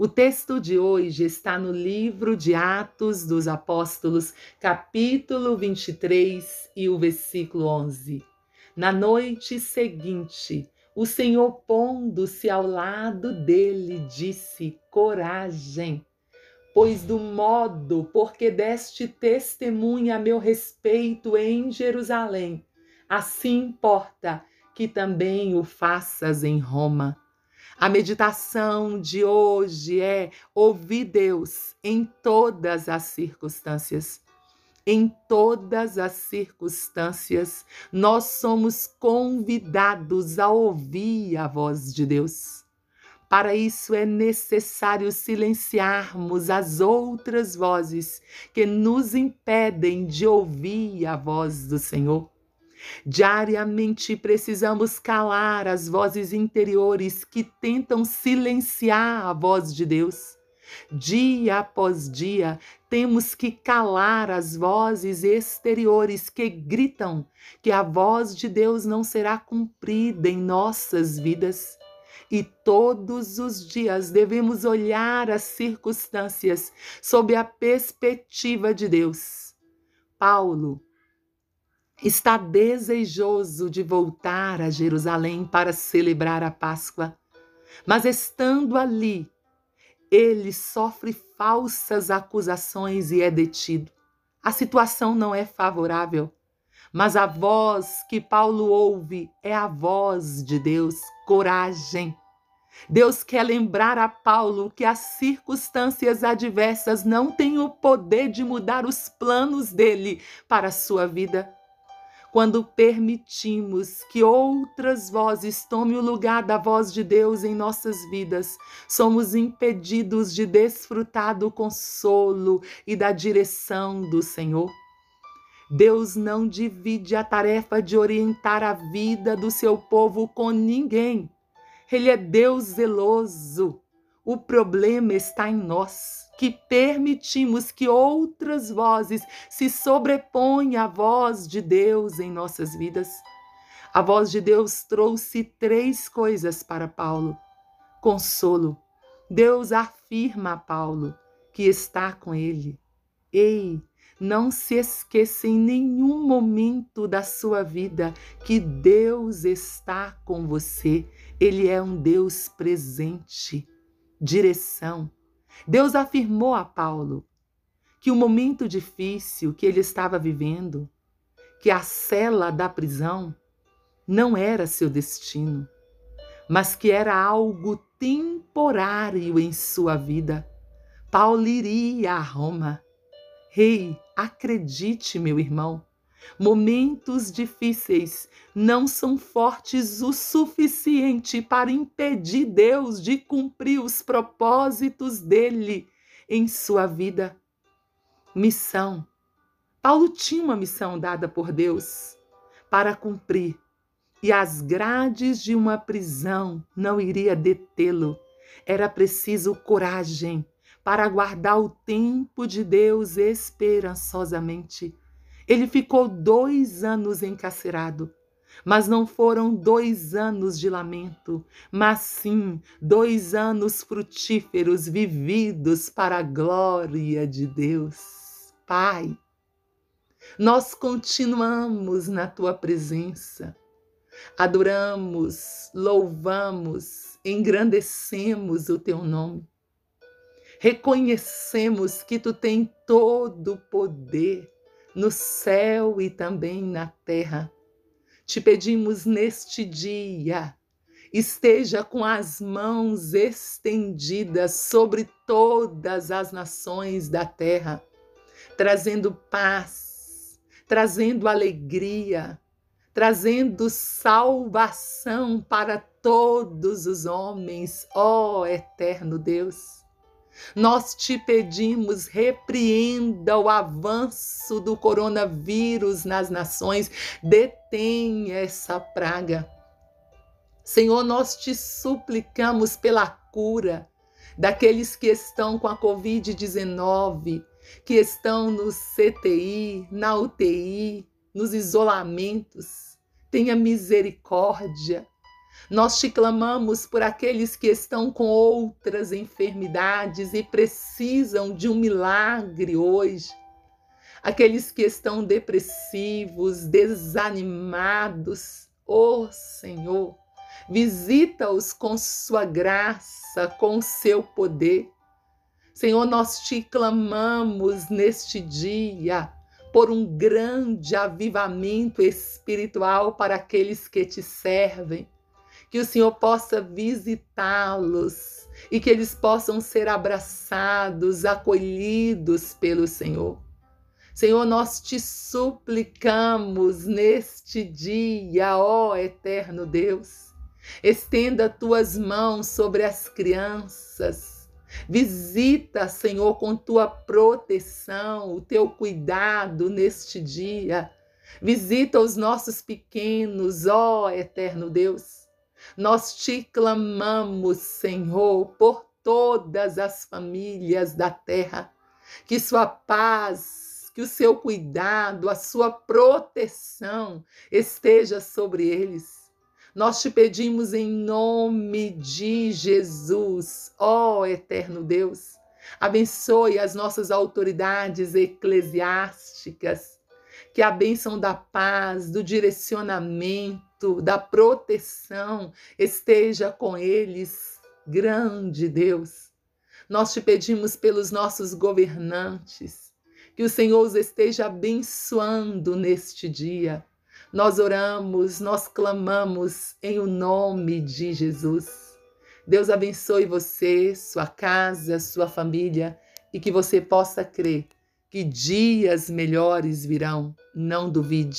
O texto de hoje está no livro de Atos dos Apóstolos, capítulo 23 e o versículo 11. Na noite seguinte, o Senhor, pondo-se ao lado dele, disse: Coragem, pois do modo porque deste testemunha a meu respeito em Jerusalém, assim importa que também o faças em Roma. A meditação de hoje é ouvir Deus em todas as circunstâncias. Em todas as circunstâncias, nós somos convidados a ouvir a voz de Deus. Para isso é necessário silenciarmos as outras vozes que nos impedem de ouvir a voz do Senhor. Diariamente precisamos calar as vozes interiores que tentam silenciar a voz de Deus. Dia após dia, temos que calar as vozes exteriores que gritam que a voz de Deus não será cumprida em nossas vidas. E todos os dias devemos olhar as circunstâncias sob a perspectiva de Deus. Paulo está desejoso de voltar a Jerusalém para celebrar a Páscoa. Mas estando ali, ele sofre falsas acusações e é detido. A situação não é favorável, mas a voz que Paulo ouve é a voz de Deus. Coragem. Deus quer lembrar a Paulo que as circunstâncias adversas não têm o poder de mudar os planos dele para a sua vida quando permitimos que outras vozes tomem o lugar da voz de Deus em nossas vidas, somos impedidos de desfrutar do consolo e da direção do Senhor. Deus não divide a tarefa de orientar a vida do seu povo com ninguém. Ele é Deus zeloso. O problema está em nós que permitimos que outras vozes se sobreponham à voz de Deus em nossas vidas. A voz de Deus trouxe três coisas para Paulo: consolo. Deus afirma a Paulo que está com ele. Ei, não se esqueça em nenhum momento da sua vida que Deus está com você. Ele é um Deus presente, direção, Deus afirmou a Paulo que o momento difícil que ele estava vivendo, que a cela da prisão, não era seu destino, mas que era algo temporário em sua vida. Paulo iria a Roma. Rei, hey, acredite, meu irmão, Momentos difíceis não são fortes o suficiente para impedir Deus de cumprir os propósitos dele em sua vida. Missão. Paulo tinha uma missão dada por Deus para cumprir, e as grades de uma prisão não iria detê-lo. Era preciso coragem para aguardar o tempo de Deus esperançosamente. Ele ficou dois anos encarcerado. Mas não foram dois anos de lamento, mas sim dois anos frutíferos vividos para a glória de Deus. Pai, nós continuamos na tua presença, adoramos, louvamos, engrandecemos o teu nome. Reconhecemos que tu tens todo o poder no céu e também na terra. Te pedimos neste dia, esteja com as mãos estendidas sobre todas as nações da terra, trazendo paz, trazendo alegria, trazendo salvação para todos os homens, ó eterno Deus. Nós te pedimos, repreenda o avanço do coronavírus nas nações, detenha essa praga. Senhor, nós te suplicamos pela cura daqueles que estão com a Covid-19, que estão no CTI, na UTI, nos isolamentos. Tenha misericórdia. Nós te clamamos por aqueles que estão com outras enfermidades e precisam de um milagre hoje. Aqueles que estão depressivos, desanimados. Oh, Senhor, Visita-os com sua graça, com seu poder. Senhor, nós te clamamos neste dia por um grande avivamento espiritual para aqueles que te servem. Que o Senhor possa visitá-los e que eles possam ser abraçados, acolhidos pelo Senhor. Senhor, nós te suplicamos neste dia, ó eterno Deus Estenda tuas mãos sobre as crianças. Visita, Senhor, com tua proteção, o teu cuidado neste dia. Visita os nossos pequenos, ó eterno Deus. Nós te clamamos, Senhor, por todas as famílias da terra, que sua paz, que o seu cuidado, a sua proteção esteja sobre eles. Nós te pedimos em nome de Jesus, ó eterno Deus, abençoe as nossas autoridades eclesiásticas, que a bênção da paz, do direcionamento, da proteção esteja com eles, grande Deus. Nós te pedimos pelos nossos governantes, que o Senhor os esteja abençoando neste dia nós oramos, nós clamamos em o nome de Jesus. Deus abençoe você, sua casa, sua família e que você possa crer que dias melhores virão. Não duvide.